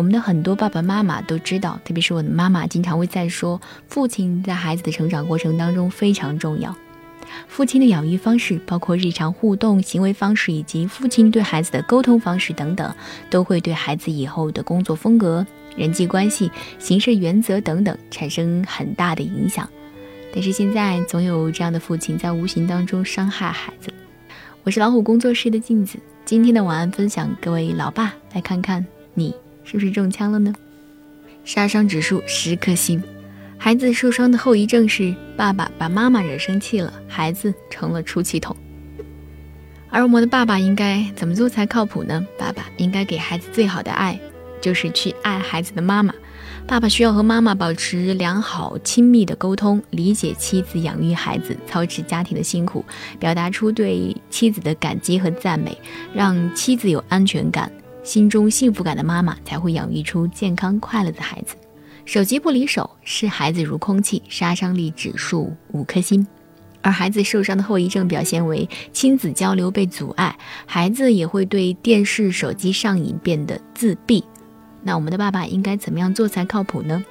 我们的很多爸爸妈妈都知道，特别是我的妈妈，经常会在说，父亲在孩子的成长过程当中非常重要。父亲的养育方式，包括日常互动、行为方式，以及父亲对孩子的沟通方式等等，都会对孩子以后的工作风格、人际关系、行事原则等等产生很大的影响。但是现在，总有这样的父亲在无形当中伤害孩子。我是老虎工作室的镜子，今天的晚安分享，各位老爸来看看你是不是中枪了呢？杀伤指数十颗星。孩子受伤的后遗症是爸爸把妈妈惹生气了，孩子成了出气筒。而我们的爸爸应该怎么做才靠谱呢？爸爸应该给孩子最好的爱，就是去爱孩子的妈妈。爸爸需要和妈妈保持良好亲密的沟通，理解妻子养育孩子、操持家庭的辛苦，表达出对妻子的感激和赞美，让妻子有安全感、心中幸福感的妈妈才会养育出健康快乐的孩子。手机不离手，视孩子如空气，杀伤力指数五颗星。而孩子受伤的后遗症表现为亲子交流被阻碍，孩子也会对电视、手机上瘾，变得自闭。那我们的爸爸应该怎么样做才靠谱呢？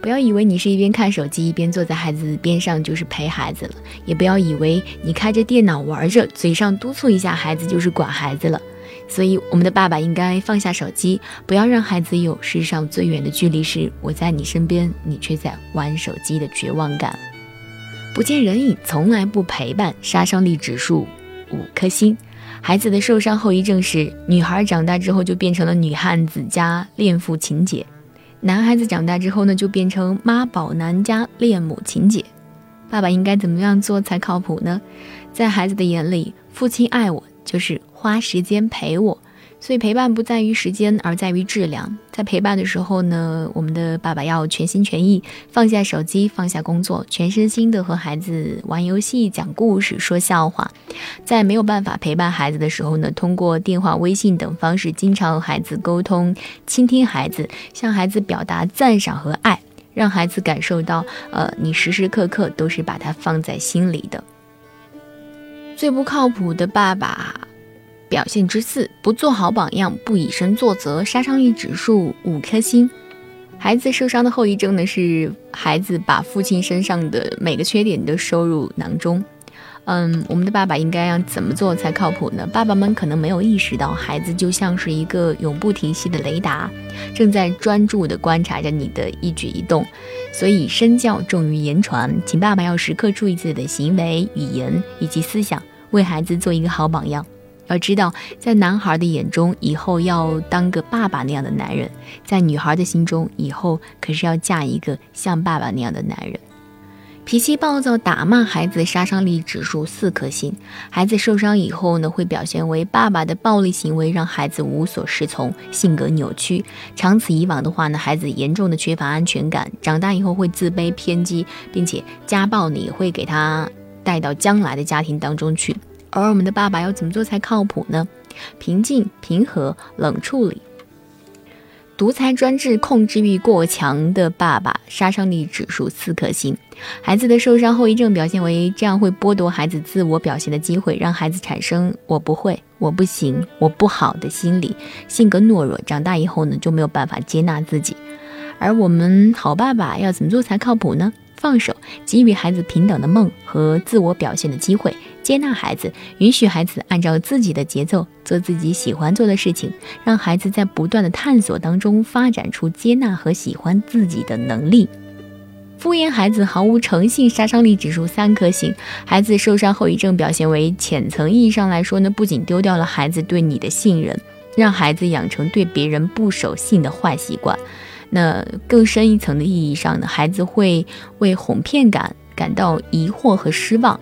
不要以为你是一边看手机一边坐在孩子边上就是陪孩子了，也不要以为你开着电脑玩着，嘴上督促一下孩子就是管孩子了。所以，我们的爸爸应该放下手机，不要让孩子有世上最远的距离是我在你身边，你却在玩手机的绝望感。不见人影，从来不陪伴，杀伤力指数五颗星。孩子的受伤后遗症是：女孩长大之后就变成了女汉子加恋父情节，男孩子长大之后呢就变成妈宝男加恋母情节。爸爸应该怎么样做才靠谱呢？在孩子的眼里，父亲爱我。就是花时间陪我，所以陪伴不在于时间，而在于质量。在陪伴的时候呢，我们的爸爸要全心全意，放下手机，放下工作，全身心的和孩子玩游戏、讲故事、说笑话。在没有办法陪伴孩子的时候呢，通过电话、微信等方式，经常和孩子沟通，倾听孩子，向孩子表达赞赏和爱，让孩子感受到，呃，你时时刻刻都是把他放在心里的。最不靠谱的爸爸表现之四：不做好榜样，不以身作则，杀伤力指数五颗星。孩子受伤的后遗症呢，是孩子把父亲身上的每个缺点都收入囊中。嗯，我们的爸爸应该要怎么做才靠谱呢？爸爸们可能没有意识到，孩子就像是一个永不停息的雷达，正在专注地观察着你的一举一动。所以身教重于言传，请爸爸要时刻注意自己的行为、语言以及思想，为孩子做一个好榜样。要知道，在男孩的眼中，以后要当个爸爸那样的男人；在女孩的心中，以后可是要嫁一个像爸爸那样的男人。脾气暴躁，打骂孩子，杀伤力指数四颗星。孩子受伤以后呢，会表现为爸爸的暴力行为让孩子无所适从，性格扭曲。长此以往的话呢，孩子严重的缺乏安全感，长大以后会自卑偏激，并且家暴你会给他带到将来的家庭当中去。而我们的爸爸要怎么做才靠谱呢？平静、平和、冷处理。独裁专制、控制欲过强的爸爸，杀伤力指数四颗星。孩子的受伤后遗症表现为这样，会剥夺孩子自我表现的机会，让孩子产生“我不会”“我不行”“我不好”的心理，性格懦弱。长大以后呢，就没有办法接纳自己。而我们好爸爸要怎么做才靠谱呢？放手，给予孩子平等的梦和自我表现的机会，接纳孩子，允许孩子按照自己的节奏做自己喜欢做的事情，让孩子在不断的探索当中发展出接纳和喜欢自己的能力。敷衍孩子毫无诚信，杀伤力指数三颗星。孩子受伤后遗症表现为浅层意义上来说呢，不仅丢掉了孩子对你的信任，让孩子养成对别人不守信的坏习惯。那更深一层的意义上呢，孩子会为哄骗感感到疑惑和失望。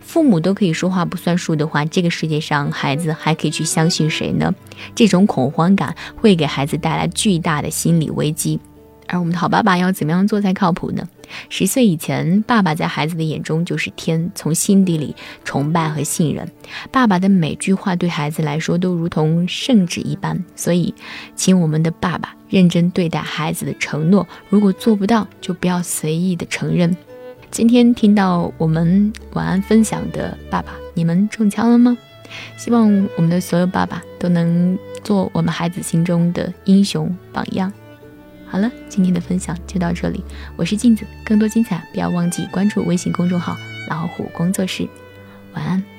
父母都可以说话不算数的话，这个世界上孩子还可以去相信谁呢？这种恐慌感会给孩子带来巨大的心理危机。而我们的好爸爸要怎么样做才靠谱呢？十岁以前，爸爸在孩子的眼中就是天，从心底里崇拜和信任。爸爸的每句话对孩子来说都如同圣旨一般，所以，请我们的爸爸认真对待孩子的承诺。如果做不到，就不要随意的承认。今天听到我们晚安分享的爸爸，你们中枪了吗？希望我们的所有爸爸都能做我们孩子心中的英雄榜样。好了，今天的分享就到这里，我是镜子，更多精彩不要忘记关注微信公众号“老虎工作室”。晚安。